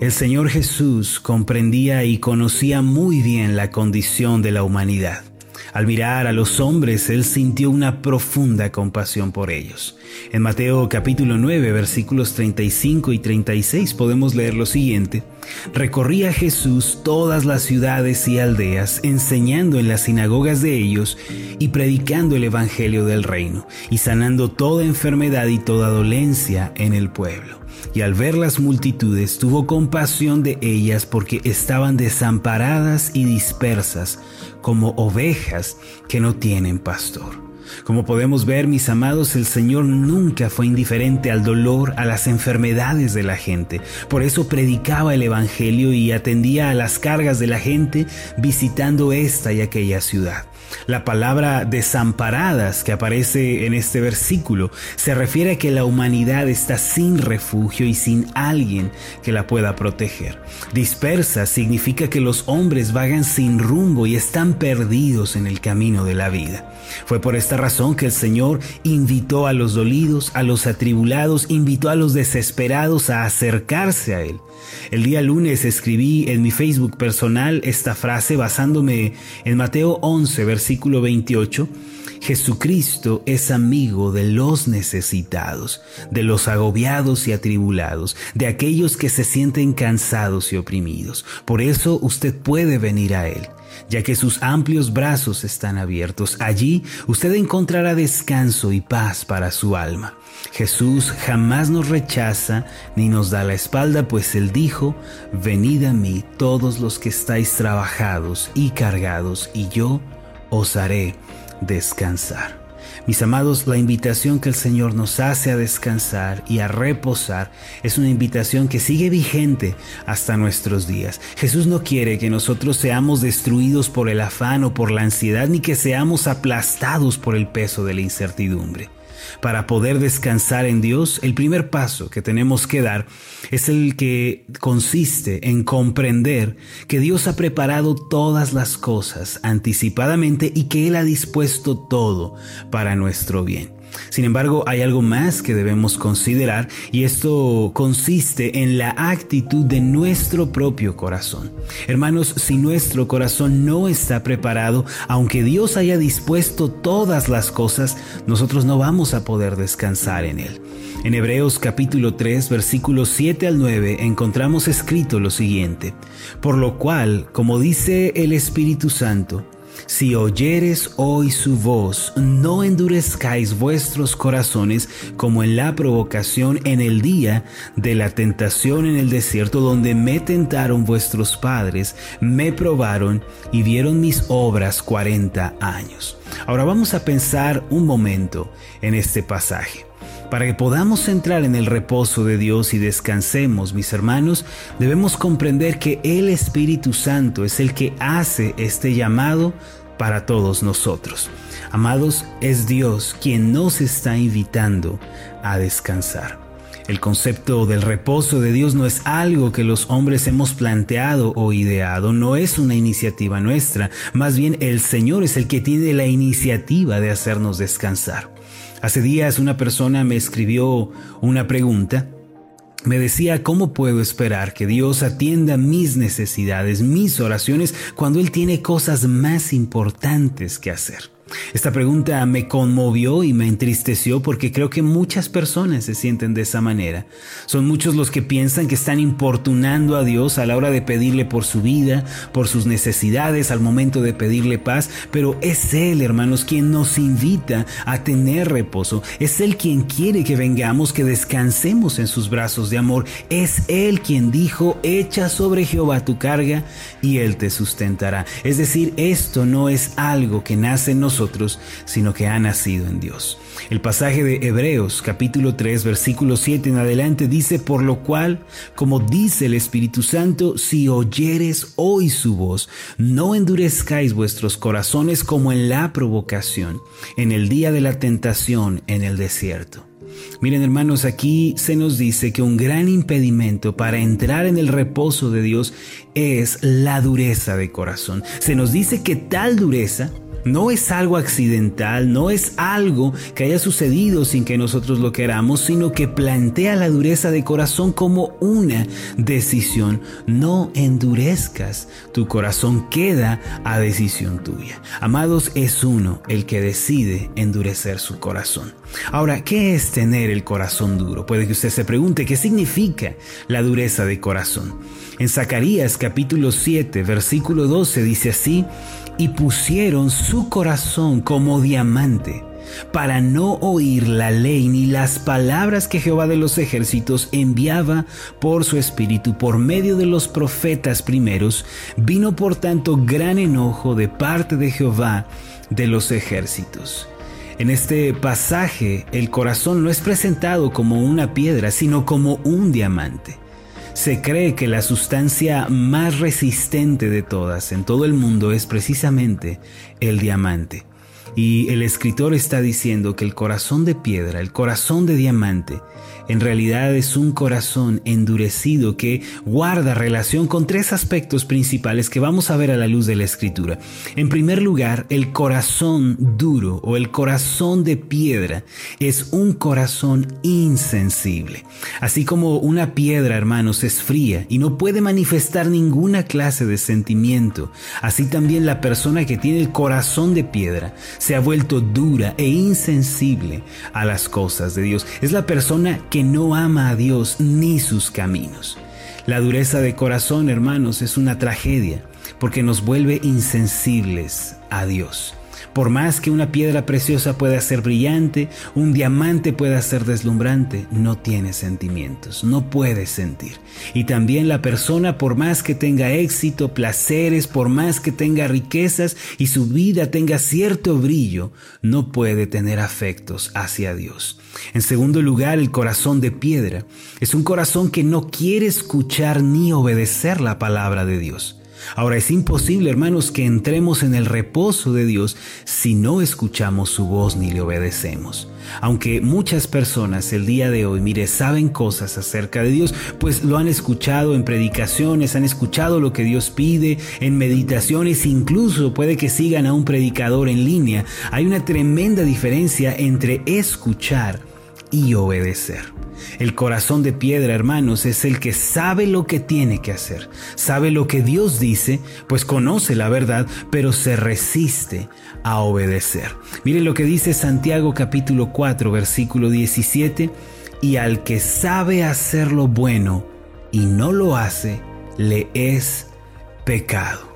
El Señor Jesús comprendía y conocía muy bien la condición de la humanidad. Al mirar a los hombres, él sintió una profunda compasión por ellos. En Mateo capítulo 9, versículos 35 y 36 podemos leer lo siguiente. Recorría Jesús todas las ciudades y aldeas, enseñando en las sinagogas de ellos y predicando el Evangelio del reino, y sanando toda enfermedad y toda dolencia en el pueblo. Y al ver las multitudes tuvo compasión de ellas porque estaban desamparadas y dispersas como ovejas que no tienen pastor. Como podemos ver, mis amados, el Señor nunca fue indiferente al dolor, a las enfermedades de la gente. Por eso predicaba el Evangelio y atendía a las cargas de la gente visitando esta y aquella ciudad. La palabra desamparadas que aparece en este versículo se refiere a que la humanidad está sin refugio y sin alguien que la pueda proteger. Dispersa significa que los hombres vagan sin rumbo y están perdidos en el camino de la vida. Fue por esta razón que el Señor invitó a los dolidos, a los atribulados, invitó a los desesperados a acercarse a Él. El día lunes escribí en mi Facebook personal esta frase basándome en Mateo 11, versículo 28. Jesucristo es amigo de los necesitados, de los agobiados y atribulados, de aquellos que se sienten cansados y oprimidos. Por eso usted puede venir a Él ya que sus amplios brazos están abiertos. Allí usted encontrará descanso y paz para su alma. Jesús jamás nos rechaza ni nos da la espalda, pues Él dijo, venid a mí todos los que estáis trabajados y cargados, y yo os haré descansar. Mis amados, la invitación que el Señor nos hace a descansar y a reposar es una invitación que sigue vigente hasta nuestros días. Jesús no quiere que nosotros seamos destruidos por el afán o por la ansiedad, ni que seamos aplastados por el peso de la incertidumbre. Para poder descansar en Dios, el primer paso que tenemos que dar es el que consiste en comprender que Dios ha preparado todas las cosas anticipadamente y que Él ha dispuesto todo para nuestro bien. Sin embargo, hay algo más que debemos considerar y esto consiste en la actitud de nuestro propio corazón. Hermanos, si nuestro corazón no está preparado, aunque Dios haya dispuesto todas las cosas, nosotros no vamos a poder descansar en Él. En Hebreos capítulo 3 versículos 7 al 9 encontramos escrito lo siguiente, por lo cual, como dice el Espíritu Santo, si oyeres hoy su voz, no endurezcáis vuestros corazones como en la provocación en el día de la tentación en el desierto, donde me tentaron vuestros padres, me probaron y vieron mis obras cuarenta años. Ahora vamos a pensar un momento en este pasaje. Para que podamos entrar en el reposo de Dios y descansemos, mis hermanos, debemos comprender que el Espíritu Santo es el que hace este llamado para todos nosotros. Amados, es Dios quien nos está invitando a descansar. El concepto del reposo de Dios no es algo que los hombres hemos planteado o ideado, no es una iniciativa nuestra, más bien el Señor es el que tiene la iniciativa de hacernos descansar. Hace días una persona me escribió una pregunta. Me decía, ¿cómo puedo esperar que Dios atienda mis necesidades, mis oraciones, cuando Él tiene cosas más importantes que hacer? Esta pregunta me conmovió y me entristeció porque creo que muchas personas se sienten de esa manera. Son muchos los que piensan que están importunando a Dios a la hora de pedirle por su vida, por sus necesidades, al momento de pedirle paz, pero es Él, hermanos, quien nos invita a tener reposo. Es Él quien quiere que vengamos, que descansemos en sus brazos de amor. Es Él quien dijo, echa sobre Jehová tu carga y Él te sustentará. Es decir, esto no es algo que nace en sino que ha nacido en Dios. El pasaje de Hebreos capítulo 3 versículo 7 en adelante dice, por lo cual, como dice el Espíritu Santo, si oyeres hoy su voz, no endurezcáis vuestros corazones como en la provocación, en el día de la tentación en el desierto. Miren hermanos, aquí se nos dice que un gran impedimento para entrar en el reposo de Dios es la dureza de corazón. Se nos dice que tal dureza no es algo accidental, no es algo que haya sucedido sin que nosotros lo queramos, sino que plantea la dureza de corazón como una decisión. No endurezcas, tu corazón queda a decisión tuya. Amados, es uno el que decide endurecer su corazón. Ahora, ¿qué es tener el corazón duro? Puede que usted se pregunte, ¿qué significa la dureza de corazón? En Zacarías capítulo 7, versículo 12 dice así, y pusieron su corazón como diamante para no oír la ley ni las palabras que Jehová de los ejércitos enviaba por su espíritu por medio de los profetas primeros, vino por tanto gran enojo de parte de Jehová de los ejércitos. En este pasaje el corazón no es presentado como una piedra, sino como un diamante. Se cree que la sustancia más resistente de todas en todo el mundo es precisamente el diamante. Y el escritor está diciendo que el corazón de piedra, el corazón de diamante, en realidad es un corazón endurecido que guarda relación con tres aspectos principales que vamos a ver a la luz de la escritura. En primer lugar, el corazón duro o el corazón de piedra es un corazón insensible. Así como una piedra, hermanos, es fría y no puede manifestar ninguna clase de sentimiento, así también la persona que tiene el corazón de piedra se ha vuelto dura e insensible a las cosas de Dios. Es la persona que no ama a Dios ni sus caminos. La dureza de corazón, hermanos, es una tragedia porque nos vuelve insensibles a Dios. Por más que una piedra preciosa pueda ser brillante, un diamante pueda ser deslumbrante, no tiene sentimientos, no puede sentir. Y también la persona, por más que tenga éxito, placeres, por más que tenga riquezas y su vida tenga cierto brillo, no puede tener afectos hacia Dios. En segundo lugar, el corazón de piedra es un corazón que no quiere escuchar ni obedecer la palabra de Dios. Ahora es imposible, hermanos, que entremos en el reposo de Dios si no escuchamos su voz ni le obedecemos. Aunque muchas personas el día de hoy, mire, saben cosas acerca de Dios, pues lo han escuchado en predicaciones, han escuchado lo que Dios pide, en meditaciones, incluso puede que sigan a un predicador en línea. Hay una tremenda diferencia entre escuchar y obedecer. El corazón de piedra, hermanos, es el que sabe lo que tiene que hacer, sabe lo que Dios dice, pues conoce la verdad, pero se resiste a obedecer. Mire lo que dice Santiago capítulo 4, versículo 17, y al que sabe hacer lo bueno y no lo hace, le es pecado.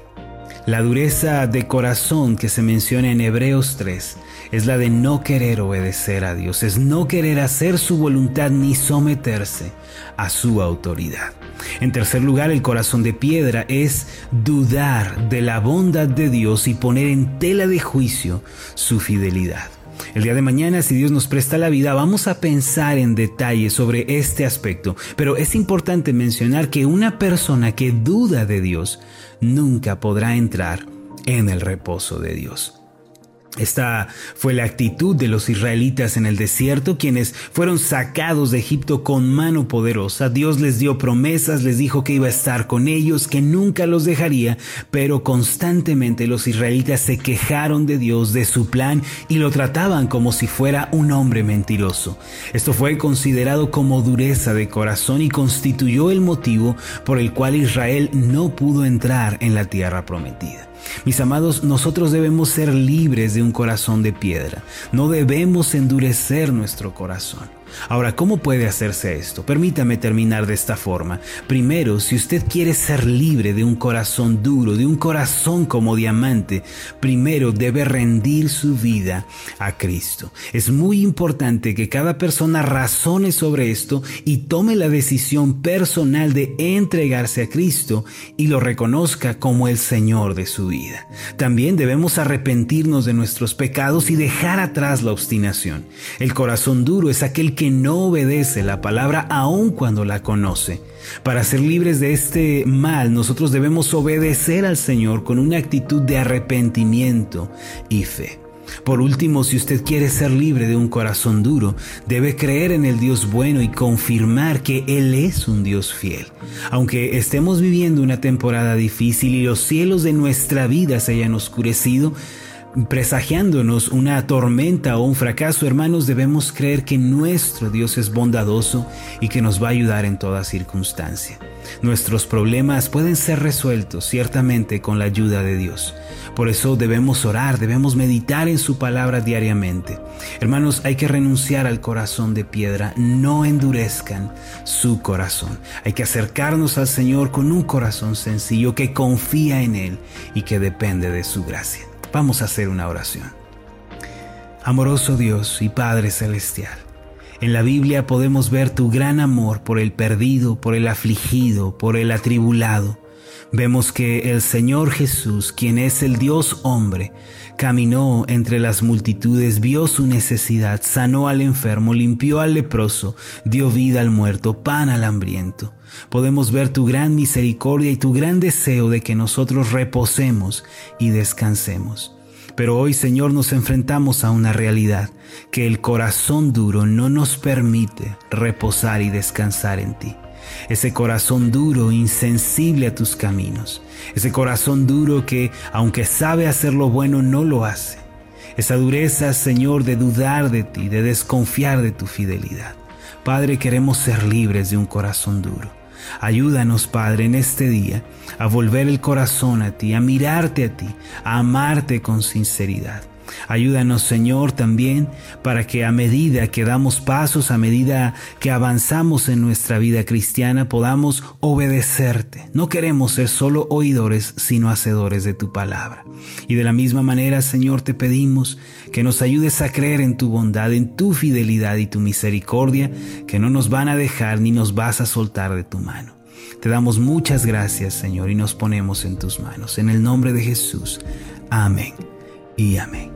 La dureza de corazón que se menciona en Hebreos 3 es la de no querer obedecer a Dios, es no querer hacer su voluntad ni someterse a su autoridad. En tercer lugar, el corazón de piedra es dudar de la bondad de Dios y poner en tela de juicio su fidelidad. El día de mañana, si Dios nos presta la vida, vamos a pensar en detalle sobre este aspecto, pero es importante mencionar que una persona que duda de Dios nunca podrá entrar en el reposo de Dios. Esta fue la actitud de los israelitas en el desierto, quienes fueron sacados de Egipto con mano poderosa. Dios les dio promesas, les dijo que iba a estar con ellos, que nunca los dejaría, pero constantemente los israelitas se quejaron de Dios, de su plan, y lo trataban como si fuera un hombre mentiroso. Esto fue considerado como dureza de corazón y constituyó el motivo por el cual Israel no pudo entrar en la tierra prometida. Mis amados, nosotros debemos ser libres de un corazón de piedra. No debemos endurecer nuestro corazón. Ahora, ¿cómo puede hacerse esto? Permítame terminar de esta forma. Primero, si usted quiere ser libre de un corazón duro, de un corazón como diamante, primero debe rendir su vida a Cristo. Es muy importante que cada persona razone sobre esto y tome la decisión personal de entregarse a Cristo y lo reconozca como el Señor de su vida. También debemos arrepentirnos de nuestros pecados y dejar atrás la obstinación. El corazón duro es aquel que que no obedece la palabra aun cuando la conoce. Para ser libres de este mal, nosotros debemos obedecer al Señor con una actitud de arrepentimiento y fe. Por último, si usted quiere ser libre de un corazón duro, debe creer en el Dios bueno y confirmar que Él es un Dios fiel. Aunque estemos viviendo una temporada difícil y los cielos de nuestra vida se hayan oscurecido, presagiándonos una tormenta o un fracaso, hermanos, debemos creer que nuestro Dios es bondadoso y que nos va a ayudar en toda circunstancia. Nuestros problemas pueden ser resueltos ciertamente con la ayuda de Dios. Por eso debemos orar, debemos meditar en su palabra diariamente. Hermanos, hay que renunciar al corazón de piedra, no endurezcan su corazón. Hay que acercarnos al Señor con un corazón sencillo que confía en Él y que depende de su gracia. Vamos a hacer una oración. Amoroso Dios y Padre Celestial, en la Biblia podemos ver tu gran amor por el perdido, por el afligido, por el atribulado. Vemos que el Señor Jesús, quien es el Dios hombre, caminó entre las multitudes, vio su necesidad, sanó al enfermo, limpió al leproso, dio vida al muerto, pan al hambriento. Podemos ver tu gran misericordia y tu gran deseo de que nosotros reposemos y descansemos. Pero hoy, Señor, nos enfrentamos a una realidad, que el corazón duro no nos permite reposar y descansar en ti. Ese corazón duro, insensible a tus caminos. Ese corazón duro que, aunque sabe hacer lo bueno, no lo hace. Esa dureza, Señor, de dudar de ti, de desconfiar de tu fidelidad. Padre, queremos ser libres de un corazón duro. Ayúdanos, Padre, en este día a volver el corazón a ti, a mirarte a ti, a amarte con sinceridad. Ayúdanos, Señor, también para que a medida que damos pasos, a medida que avanzamos en nuestra vida cristiana, podamos obedecerte. No queremos ser solo oidores, sino hacedores de tu palabra. Y de la misma manera, Señor, te pedimos que nos ayudes a creer en tu bondad, en tu fidelidad y tu misericordia, que no nos van a dejar ni nos vas a soltar de tu mano. Te damos muchas gracias, Señor, y nos ponemos en tus manos. En el nombre de Jesús. Amén y amén.